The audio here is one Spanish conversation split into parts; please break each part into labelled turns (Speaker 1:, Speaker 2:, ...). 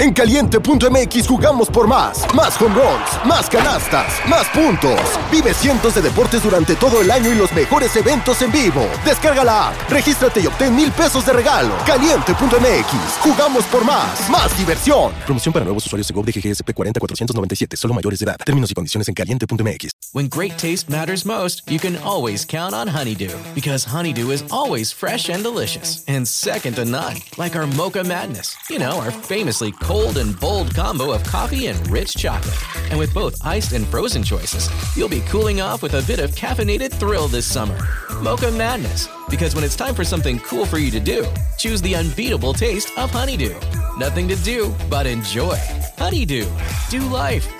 Speaker 1: En caliente.mx jugamos por más. Más home runs, más canastas, más puntos. Vive cientos de deportes durante todo el año y los mejores eventos en vivo. Descarga la app, regístrate y obtén mil pesos de regalo. Caliente.mx, jugamos por más. Más diversión. Promoción para nuevos usuarios de GOV de GGSP 40497, solo mayores de edad. Términos y condiciones en caliente.mx.
Speaker 2: When great taste matters most, you can always count on Honeydew. Because Honeydew is always fresh and delicious. And second to none. Like our Mocha Madness. You know, our famously cold and bold combo of coffee and rich chocolate. And with both iced and frozen choices, you'll be cooling off with a bit of caffeinated thrill this summer. Mocha Madness. Because when it's time for something cool for you to do, choose the unbeatable taste of Honeydew. Nothing to do but enjoy. Honeydew. Do life.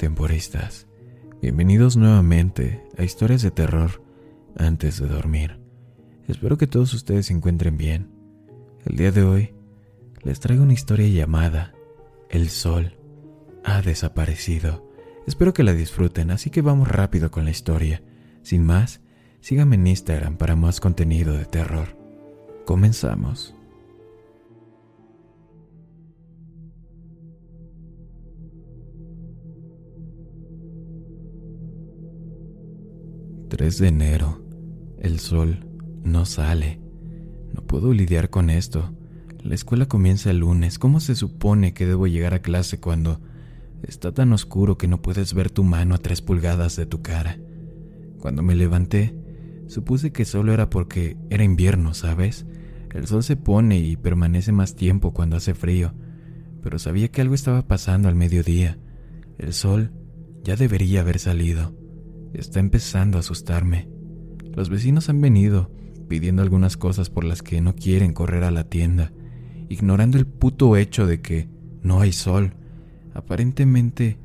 Speaker 3: Temporistas. Bienvenidos nuevamente a Historias de Terror antes de dormir. Espero que todos ustedes se encuentren bien. El día de hoy les traigo una historia llamada El Sol ha desaparecido. Espero que la disfruten, así que vamos rápido con la historia. Sin más, síganme en Instagram para más contenido de terror. Comenzamos. ...3 de enero... ...el sol no sale... ...no puedo lidiar con esto... ...la escuela comienza el lunes... ¿Cómo se supone que debo llegar a clase cuando... ...está tan oscuro que no puedes ver tu mano a tres pulgadas de tu cara... Cuando me levanté... ...supuse que solo era porque era invierno, ¿sabes? El sol se pone y permanece más tiempo cuando hace frío... ...pero sabía que algo estaba pasando al mediodía... ...el sol ya debería haber salido... Está empezando a asustarme. Los vecinos han venido pidiendo algunas cosas por las que no quieren correr a la tienda, ignorando el puto hecho de que no hay sol. Aparentemente,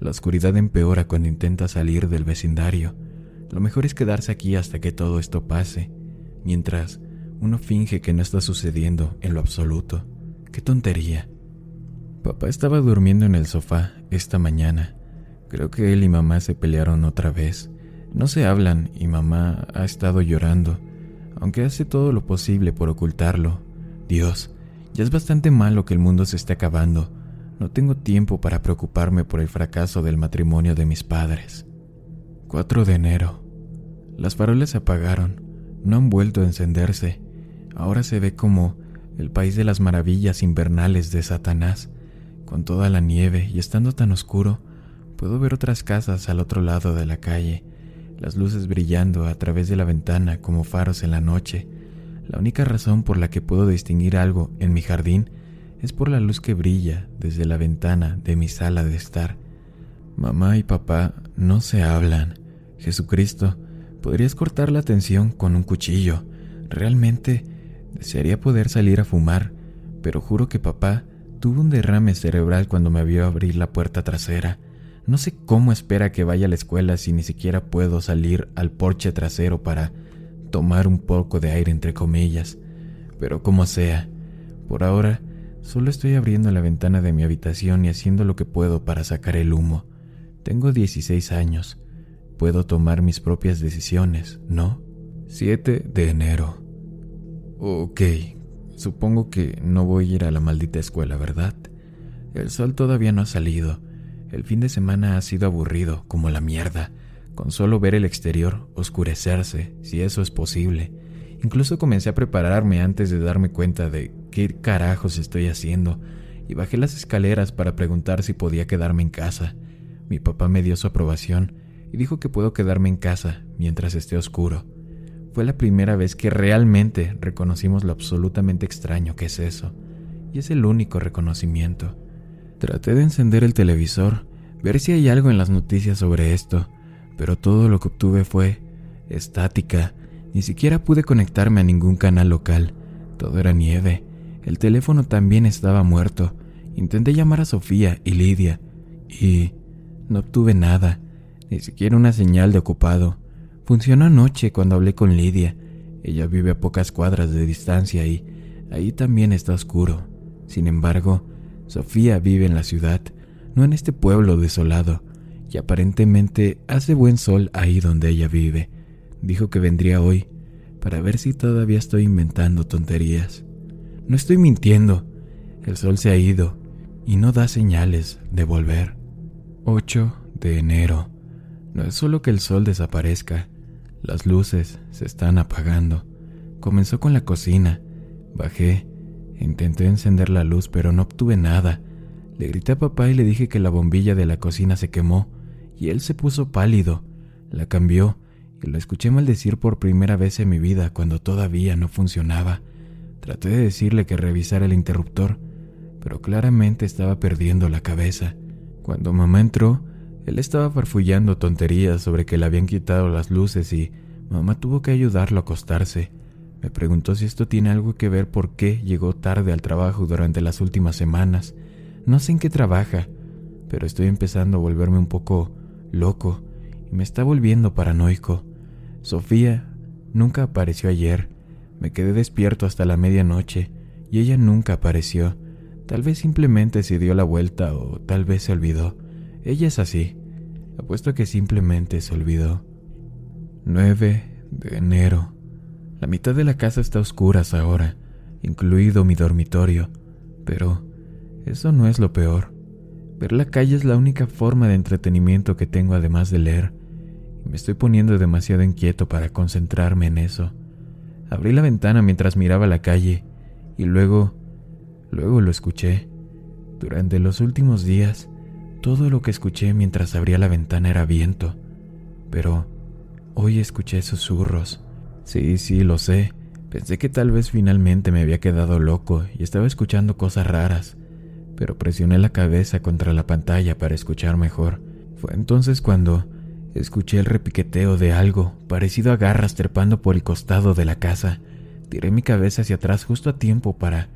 Speaker 3: la oscuridad empeora cuando intenta salir del vecindario. Lo mejor es quedarse aquí hasta que todo esto pase, mientras uno finge que no está sucediendo en lo absoluto. ¡Qué tontería! Papá estaba durmiendo en el sofá esta mañana Creo que él y mamá se pelearon otra vez. No se hablan y mamá ha estado llorando, aunque hace todo lo posible por ocultarlo. Dios, ya es bastante malo que el mundo se esté acabando. No tengo tiempo para preocuparme por el fracaso del matrimonio de mis padres. 4 de enero. Las farolas se apagaron, no han vuelto a encenderse. Ahora se ve como el país de las maravillas invernales de Satanás, con toda la nieve y estando tan oscuro, Puedo ver otras casas al otro lado de la calle, las luces brillando a través de la ventana como faros en la noche. La única razón por la que puedo distinguir algo en mi jardín es por la luz que brilla desde la ventana de mi sala de estar. Mamá y papá no se hablan. Jesucristo, podrías cortar la tensión con un cuchillo. Realmente desearía poder salir a fumar, pero juro que papá tuvo un derrame cerebral cuando me vio abrir la puerta trasera. No sé cómo espera que vaya a la escuela si ni siquiera puedo salir al porche trasero para tomar un poco de aire entre comillas. Pero como sea, por ahora solo estoy abriendo la ventana de mi habitación y haciendo lo que puedo para sacar el humo. Tengo 16 años. Puedo tomar mis propias decisiones, ¿no? 7 de enero. Ok, supongo que no voy a ir a la maldita escuela, ¿verdad? El sol todavía no ha salido el fin de semana ha sido aburrido como la mierda, con solo ver el exterior oscurecerse, si eso es posible. Incluso comencé a prepararme antes de darme cuenta de qué carajos estoy haciendo y bajé las escaleras para preguntar si podía quedarme en casa. Mi papá me dio su aprobación y dijo que puedo quedarme en casa mientras esté oscuro. Fue la primera vez que realmente reconocimos lo absolutamente extraño que es eso, y es el único reconocimiento. Traté de encender el televisor, ver si hay algo en las noticias sobre esto, pero todo lo que obtuve fue estática. Ni siquiera pude conectarme a ningún canal local. Todo era nieve. El teléfono también estaba muerto. Intenté llamar a Sofía y Lidia y no obtuve nada, ni siquiera una señal de ocupado. Funcionó anoche cuando hablé con Lidia. Ella vive a pocas cuadras de distancia y ahí también está oscuro. Sin embargo, Sofía vive en la ciudad, no en este pueblo desolado, y aparentemente hace buen sol ahí donde ella vive. Dijo que vendría hoy para ver si todavía estoy inventando tonterías. No estoy mintiendo. El sol se ha ido y no da señales de volver. 8 de enero. No es solo que el sol desaparezca, las luces se están apagando. Comenzó con la cocina. Bajé, intenté encender la luz, pero no obtuve nada. Le grité a papá y le dije que la bombilla de la cocina se quemó, y él se puso pálido. La cambió, y lo escuché maldecir por primera vez en mi vida cuando todavía no funcionaba. Traté de decirle que revisara el interruptor, pero claramente estaba perdiendo la cabeza. Cuando mamá entró, él estaba farfullando tonterías sobre que le habían quitado las luces y mamá tuvo que ayudarlo a acostarse. Me preguntó si esto tiene algo que ver por qué llegó tarde al trabajo durante las últimas semanas. No sé en qué trabaja, pero estoy empezando a volverme un poco loco y me está volviendo paranoico. Sofía nunca apareció ayer. Me quedé despierto hasta la medianoche y ella nunca apareció. Tal vez simplemente se dio la vuelta o tal vez se olvidó. Ella es así. Apuesto que simplemente se olvidó. 9 de enero. La mitad de la casa está a oscuras ahora, incluido mi dormitorio. Pero eso no es lo peor. Ver la calle es la única forma de entretenimiento que tengo además de leer. Y me estoy poniendo demasiado inquieto para concentrarme en eso. Abrí la ventana mientras miraba la calle y luego Luego lo escuché. Durante los últimos días, todo lo que escuché mientras abría la ventana era viento. Pero hoy escuché susurros. Sí, sí, lo sé. Pensé que tal vez finalmente me había quedado loco y estaba escuchando cosas raras, pero presioné la cabeza contra la pantalla para escuchar mejor. Fue entonces cuando escuché el repiqueteo de algo parecido a garras trepando por el costado de la casa. Tiré mi cabeza hacia atrás justo a tiempo para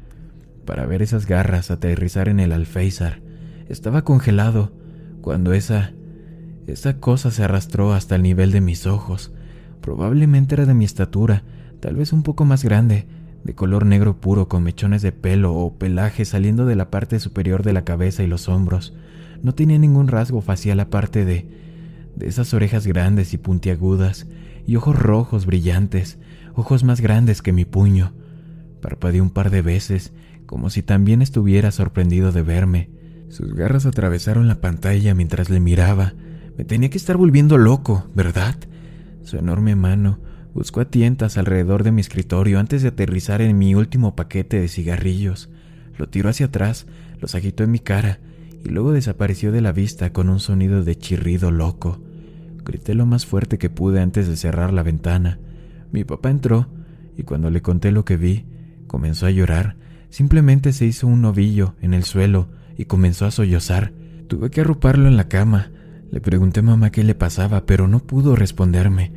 Speaker 3: para ver esas garras aterrizar en el alféizar. Estaba congelado cuando esa esa cosa se arrastró hasta el nivel de mis ojos. Probablemente era de mi estatura, tal vez un poco más grande, de color negro puro con mechones de pelo o pelaje saliendo de la parte superior de la cabeza y los hombros. No tenía ningún rasgo facial aparte de de esas orejas grandes y puntiagudas y ojos rojos brillantes, ojos más grandes que mi puño. Parpadeé un par de veces como si también estuviera sorprendido de verme. Sus garras atravesaron la pantalla mientras le miraba. Me tenía que estar volviendo loco, ¿verdad? Su enorme mano buscó a tientas alrededor de mi escritorio antes de aterrizar en mi último paquete de cigarrillos. Lo tiró hacia atrás, los agitó en mi cara y luego desapareció de la vista con un sonido de chirrido loco. Grité lo más fuerte que pude antes de cerrar la ventana. Mi papá entró y cuando le conté lo que vi, comenzó a llorar Simplemente se hizo un novillo en el suelo y comenzó a sollozar. Tuve que arroparlo en la cama. Le pregunté a mamá qué le pasaba, pero no pudo responderme.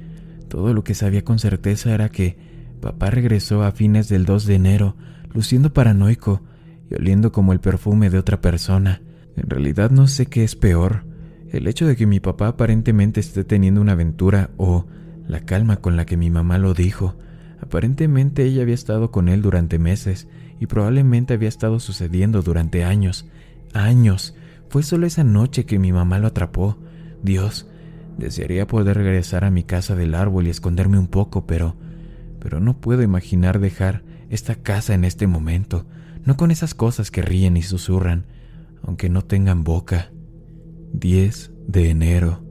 Speaker 3: Todo lo que sabía con certeza era que papá regresó a fines del 2 de enero, luciendo paranoico y oliendo como el perfume de otra persona. En realidad no sé qué es peor, el hecho de que mi papá aparentemente esté teniendo una aventura o la calma con la que mi mamá lo dijo. Aparentemente ella había estado con él durante meses y probablemente había estado sucediendo durante años, años. Fue solo esa noche que mi mamá lo atrapó. Dios, desearía poder regresar a mi casa del árbol y esconderme un poco, pero pero no puedo imaginar dejar esta casa en este momento, no con esas cosas que ríen y susurran, aunque no tengan boca. 10 de enero.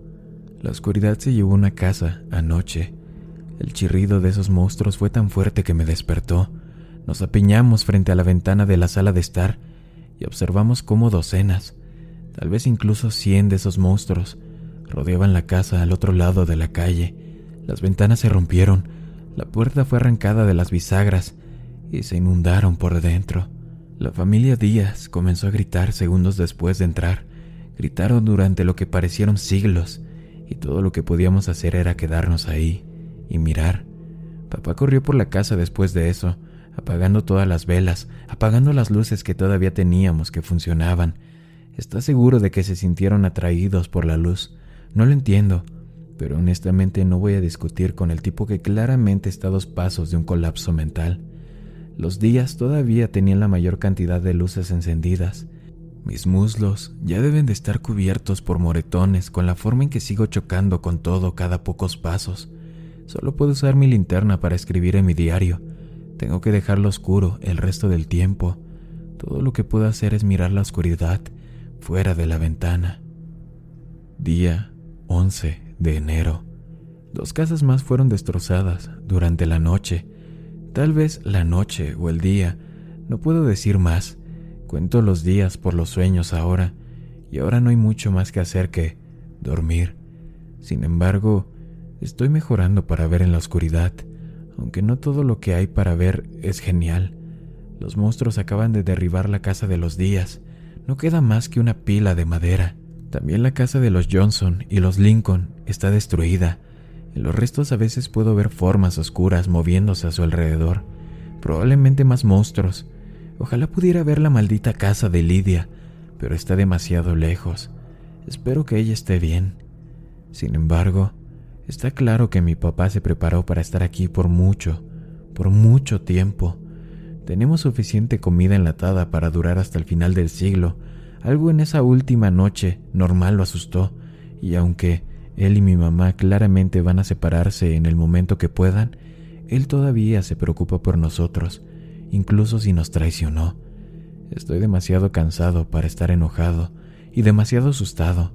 Speaker 3: La oscuridad se llevó una casa anoche. El chirrido de esos monstruos fue tan fuerte que me despertó. Nos apiñamos frente a la ventana de la sala de estar y observamos cómo docenas, tal vez incluso cien de esos monstruos, rodeaban la casa al otro lado de la calle. Las ventanas se rompieron, la puerta fue arrancada de las bisagras y se inundaron por dentro. La familia Díaz comenzó a gritar segundos después de entrar. Gritaron durante lo que parecieron siglos y todo lo que podíamos hacer era quedarnos ahí, y mirar. Papá corrió por la casa después de eso, apagando todas las velas, apagando las luces que todavía teníamos que funcionaban. ¿Está seguro de que se sintieron atraídos por la luz? No lo entiendo, pero honestamente no voy a discutir con el tipo que claramente está a dos pasos de un colapso mental. Los días todavía tenían la mayor cantidad de luces encendidas. Mis muslos ya deben de estar cubiertos por moretones con la forma en que sigo chocando con todo cada pocos pasos. Solo puedo usar mi linterna para escribir en mi diario. Tengo que dejarlo oscuro el resto del tiempo. Todo lo que puedo hacer es mirar la oscuridad fuera de la ventana. Día 11 de enero. Dos casas más fueron destrozadas durante la noche Tal vez la noche o el día, no puedo decir más. Cuento los días por los sueños ahora, y ahora no hay mucho más que hacer que dormir. Sin embargo, estoy mejorando para ver en la oscuridad, aunque no todo lo que hay para ver es genial. Los monstruos acaban de derribar la casa de los días. No queda más que una pila de madera. También la casa de los Johnson y los Lincoln está destruida. En los restos a veces puedo ver formas oscuras moviéndose a su alrededor, probablemente más monstruos. Ojalá pudiera ver la maldita casa de Lidia, pero está demasiado lejos. Espero que ella esté bien. Sin embargo, está claro que mi papá se preparó para estar aquí por mucho, por mucho tiempo. Tenemos suficiente comida enlatada para durar hasta el final del siglo. Algo en esa última noche normal lo asustó, y aunque él y mi mamá claramente van a separarse en el momento que puedan. Él todavía se preocupa por nosotros, incluso si nos traicionó. Estoy demasiado cansado para estar enojado y demasiado asustado.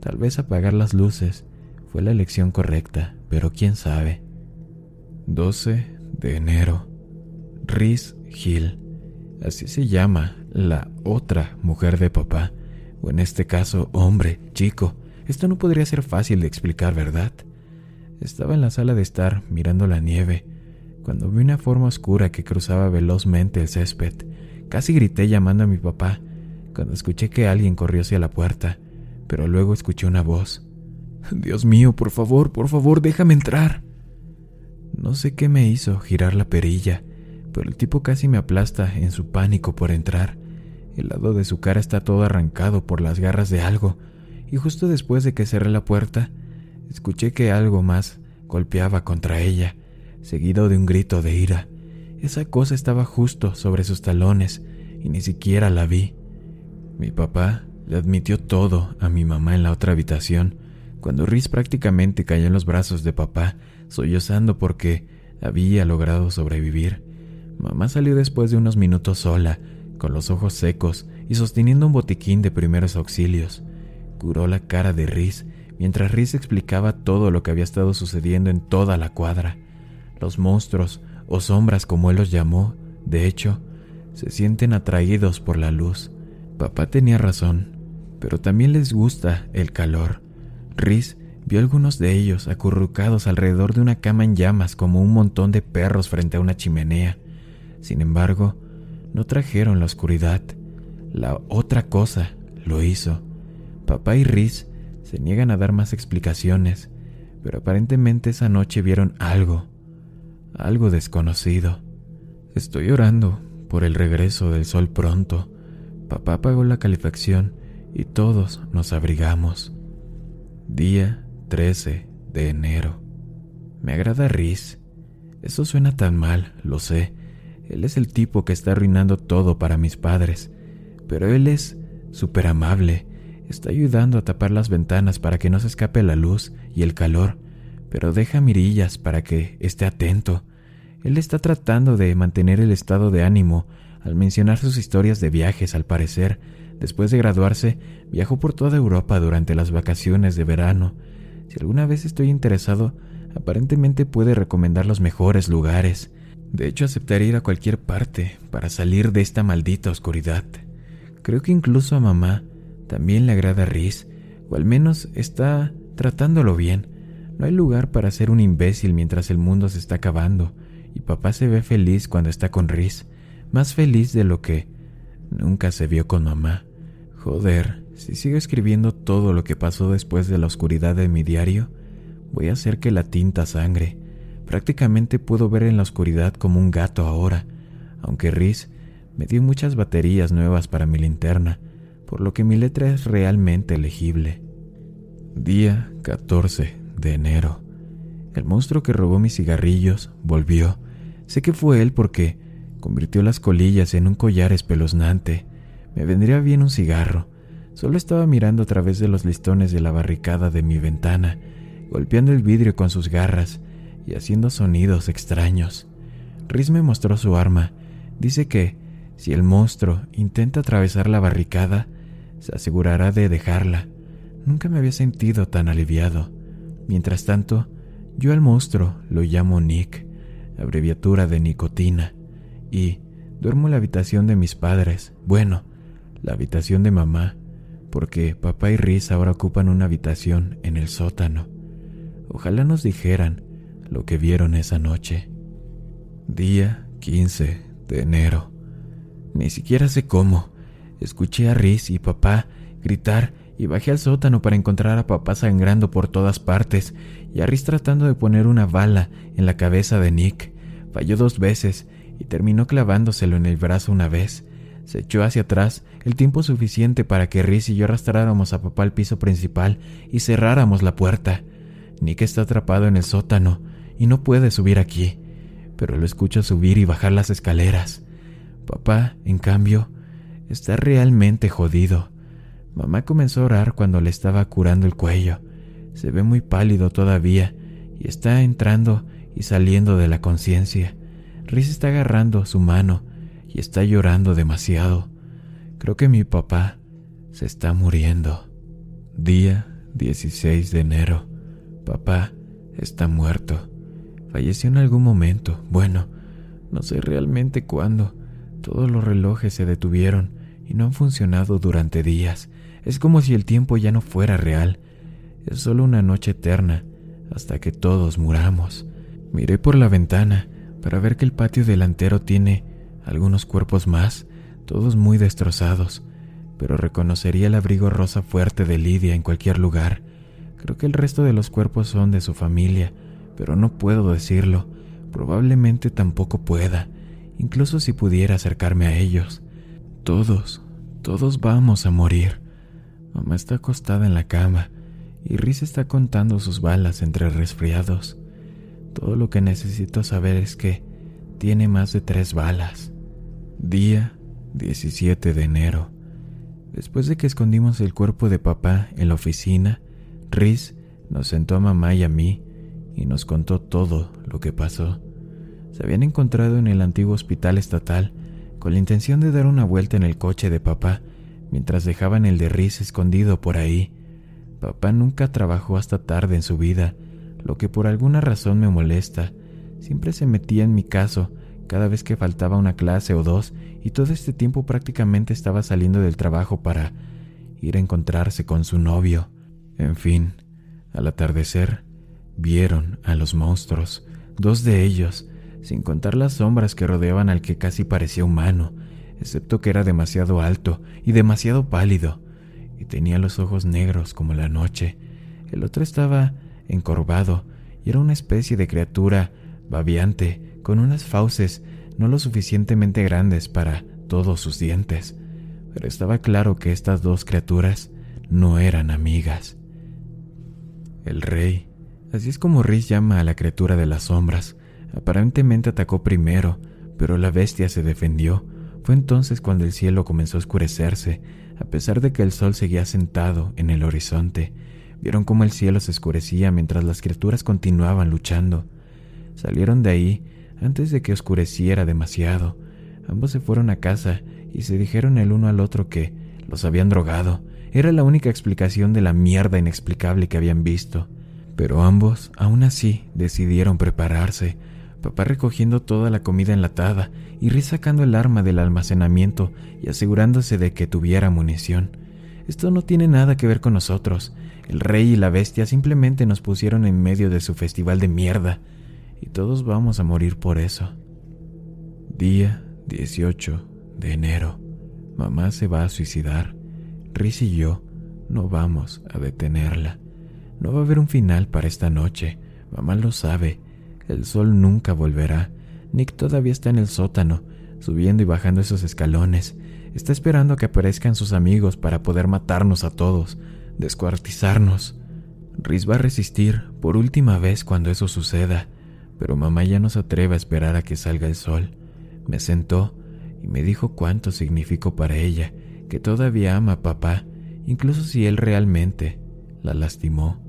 Speaker 3: Tal vez apagar las luces fue la elección correcta, pero quién sabe. 12 de enero. Riz Hill. Así se llama la otra mujer de papá, o en este caso hombre, chico, esto no podría ser fácil de explicar, ¿verdad? Estaba en la sala de estar mirando la nieve cuando vi una forma oscura que cruzaba velozmente el césped. Casi grité llamando a mi papá cuando escuché que alguien corrió hacia la puerta, pero luego escuché una voz. Dios mío, por favor, por favor, déjame entrar. No sé qué me hizo girar la perilla, pero el tipo casi me aplasta en su pánico por entrar. El lado de su cara está todo arrancado por las garras de algo, y justo después de que cerré la puerta, escuché que algo más golpeaba contra ella, seguido de un grito de ira. Esa cosa estaba justo sobre sus talones y ni siquiera la vi. Mi papá le admitió todo a mi mamá en la otra habitación, cuando Riz prácticamente cayó en los brazos de papá, sollozando porque había logrado sobrevivir. Mamá salió después de unos minutos sola, con los ojos secos y sosteniendo un botiquín de primeros auxilios curó la cara de Riz mientras Riz explicaba todo lo que había estado sucediendo en toda la cuadra. Los monstruos, o sombras como él los llamó, de hecho, se sienten atraídos por la luz. Papá tenía razón, pero también les gusta el calor. Riz vio algunos de ellos acurrucados alrededor de una cama en llamas como un montón de perros frente a una chimenea. Sin embargo, no trajeron la oscuridad. La otra cosa lo hizo. Papá y Riz se niegan a dar más explicaciones, pero aparentemente esa noche vieron algo, algo desconocido. Estoy orando por el regreso del sol pronto. Papá apagó la calefacción y todos nos abrigamos. Día 13 de enero. Me agrada Riz. Eso suena tan mal, lo sé. Él es el tipo que está arruinando todo para mis padres, pero él es súper amable Está ayudando a tapar las ventanas para que no se escape la luz y el calor, pero deja mirillas para que esté atento. Él está tratando de mantener el estado de ánimo al mencionar sus historias de viajes, al parecer. Después de graduarse, viajó por toda Europa durante las vacaciones de verano. Si alguna vez estoy interesado, aparentemente puede recomendar los mejores lugares. De hecho, aceptaría ir a cualquier parte para salir de esta maldita oscuridad. Creo que incluso a mamá también le agrada Riz, o al menos está tratándolo bien. No hay lugar para ser un imbécil mientras el mundo se está acabando, y papá se ve feliz cuando está con Riz, más feliz de lo que nunca se vio con mamá. Joder, si sigo escribiendo todo lo que pasó después de la oscuridad de mi diario, voy a hacer que la tinta sangre. Prácticamente puedo ver en la oscuridad como un gato ahora, aunque Riz me dio muchas baterías nuevas para mi linterna, por lo que mi letra es realmente legible. Día 14 de enero. El monstruo que robó mis cigarrillos volvió. Sé que fue él porque convirtió las colillas en un collar espeluznante. Me vendría bien un cigarro. Solo estaba mirando a través de los listones de la barricada de mi ventana, golpeando el vidrio con sus garras y haciendo sonidos extraños. Riz me mostró su arma. Dice que, si el monstruo intenta atravesar la barricada, se asegurará de dejarla. Nunca me había sentido tan aliviado. Mientras tanto, yo al monstruo lo llamo Nick, abreviatura de nicotina, y duermo en la habitación de mis padres, bueno, la habitación de mamá, porque papá y Riz ahora ocupan una habitación en el sótano. Ojalá nos dijeran lo que vieron esa noche. Día 15 de enero. Ni siquiera sé cómo. Escuché a Riz y papá gritar y bajé al sótano para encontrar a papá sangrando por todas partes y a Riz tratando de poner una bala en la cabeza de Nick. Falló dos veces y terminó clavándoselo en el brazo una vez. Se echó hacia atrás el tiempo suficiente para que Riz y yo arrastráramos a papá al piso principal y cerráramos la puerta. Nick está atrapado en el sótano y no puede subir aquí, pero lo escucho subir y bajar las escaleras. Papá, en cambio, está realmente jodido. Mamá comenzó a orar cuando le estaba curando el cuello. Se ve muy pálido todavía y está entrando y saliendo de la conciencia. Riz está agarrando su mano y está llorando demasiado. Creo que mi papá se está muriendo. Día 16 de enero. Papá está muerto. Falleció en algún momento. Bueno, no sé realmente cuándo. Todos los relojes se detuvieron y no han funcionado durante días. Es como si el tiempo ya no fuera real. Es solo una noche eterna hasta que todos muramos. Miré por la ventana para ver que el patio delantero tiene algunos cuerpos más, todos muy destrozados, pero reconocería el abrigo rosa fuerte de Lidia en cualquier lugar. Creo que el resto de los cuerpos son de su familia, pero no puedo decirlo. Probablemente tampoco pueda, incluso si pudiera acercarme a ellos. Todos, todos vamos a morir. Mamá está acostada en la cama y Riz está contando sus balas entre resfriados. Todo lo que necesito saber es que tiene más de tres balas. Día 17 de enero. Después de que escondimos el cuerpo de papá en la oficina, Riz nos sentó a mamá y a mí y nos contó todo lo que pasó. Se habían encontrado en el antiguo hospital estatal con la intención de dar una vuelta en el coche de papá mientras dejaban el de Riz escondido por ahí. Papá nunca trabajó hasta tarde en su vida, lo que por alguna razón me molesta. Siempre se metía en mi caso cada vez que faltaba una clase o dos y todo este tiempo prácticamente estaba saliendo del trabajo para ir a encontrarse con su novio. En fin, al atardecer, vieron a los monstruos, dos de ellos, sin contar las sombras que rodeaban al que casi parecía humano, excepto que era demasiado alto y demasiado pálido, y tenía los ojos negros como la noche. El otro estaba encorvado y era una especie de criatura babiante, con unas fauces no lo suficientemente grandes para todos sus dientes, pero estaba claro que estas dos criaturas no eran amigas. El rey, así es como Riz llama a la criatura de las sombras, aparentemente atacó primero, pero la bestia se defendió fue entonces cuando el cielo comenzó a oscurecerse, a pesar de que el sol seguía sentado en el horizonte. Vieron cómo el cielo se oscurecía mientras las criaturas continuaban luchando. Salieron de ahí antes de que oscureciera demasiado. Ambos se fueron a casa y se dijeron el uno al otro que los habían drogado. Era la única explicación de la mierda inexplicable que habían visto. Pero ambos, aún así, decidieron prepararse papá recogiendo toda la comida enlatada y Riz sacando el arma del almacenamiento y asegurándose de que tuviera munición. Esto no tiene nada que ver con nosotros. El rey y la bestia simplemente nos pusieron en medio de su festival de mierda y todos vamos a morir por eso. Día 18 de enero. Mamá se va a suicidar. Riz y yo no vamos a detenerla. No va a haber un final para esta noche. Mamá lo sabe El sol nunca volverá. Nick todavía está en el sótano, subiendo y bajando esos escalones. Está esperando que aparezcan sus amigos para poder matarnos a todos, descuartizarnos. Riz va a resistir por última vez cuando eso suceda, pero mamá ya no se atreve a esperar a que salga el sol. Me sentó y me dijo cuánto significó para ella, que todavía ama a papá, incluso si él realmente la lastimó.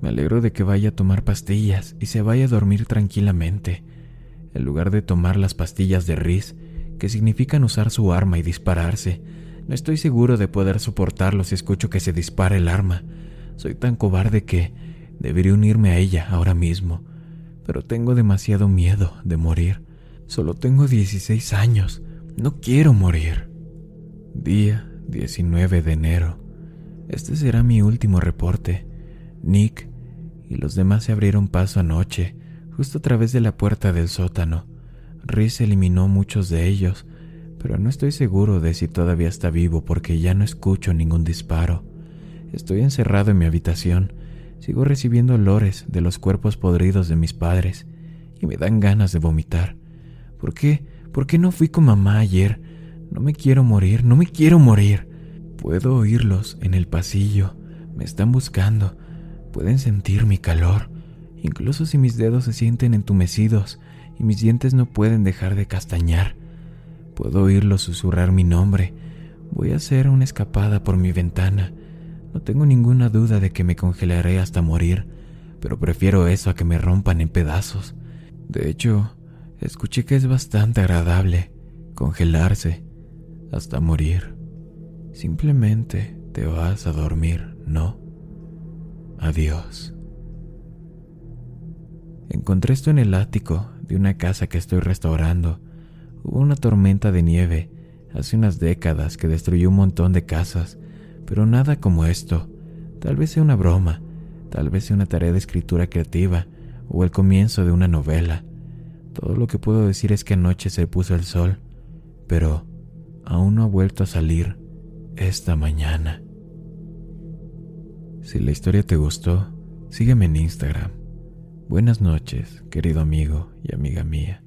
Speaker 3: Me alegro de que vaya a tomar pastillas y se vaya a dormir tranquilamente, en lugar de tomar las pastillas de Riz, que significan usar su arma y dispararse. No estoy seguro de poder soportarlo si escucho que se dispara el arma. Soy tan cobarde que debería unirme a ella ahora mismo, pero tengo demasiado miedo de morir. Solo tengo 16 años. No quiero morir. Día 19 de enero. Este será mi último reporte. Nick y los demás se abrieron paso anoche, justo a través de la puerta del sótano. Rhys eliminó muchos de ellos, pero no estoy seguro de si todavía está vivo porque ya no escucho ningún disparo. Estoy encerrado en mi habitación, sigo recibiendo olores de los cuerpos podridos de mis padres y me dan ganas de vomitar. ¿Por qué? ¿Por qué no fui con mamá ayer? No me quiero morir, no me quiero morir. Puedo oírlos en el pasillo, me están buscando, pueden sentir mi calor, incluso si mis dedos se sienten entumecidos y mis dientes no pueden dejar de castañar. Puedo oírlos susurrar mi nombre. Voy a hacer una escapada por mi ventana. No tengo ninguna duda de que me congelaré hasta morir, pero prefiero eso a que me rompan en pedazos. De hecho, escuché que es bastante agradable congelarse hasta morir. Simplemente te vas a dormir, ¿no? Adiós. Encontré esto en el ático de una casa que estoy restaurando. Hubo una tormenta de nieve hace unas décadas que destruyó un montón de casas, pero nada como esto. Tal vez sea una broma, tal vez sea una tarea de escritura creativa o el comienzo de una novela. Todo lo que puedo decir es que anoche se puso el sol, pero aún no ha vuelto a salir esta mañana. Si la historia te gustó, sígueme en Instagram Buenas noches, querido amigo y amiga mía.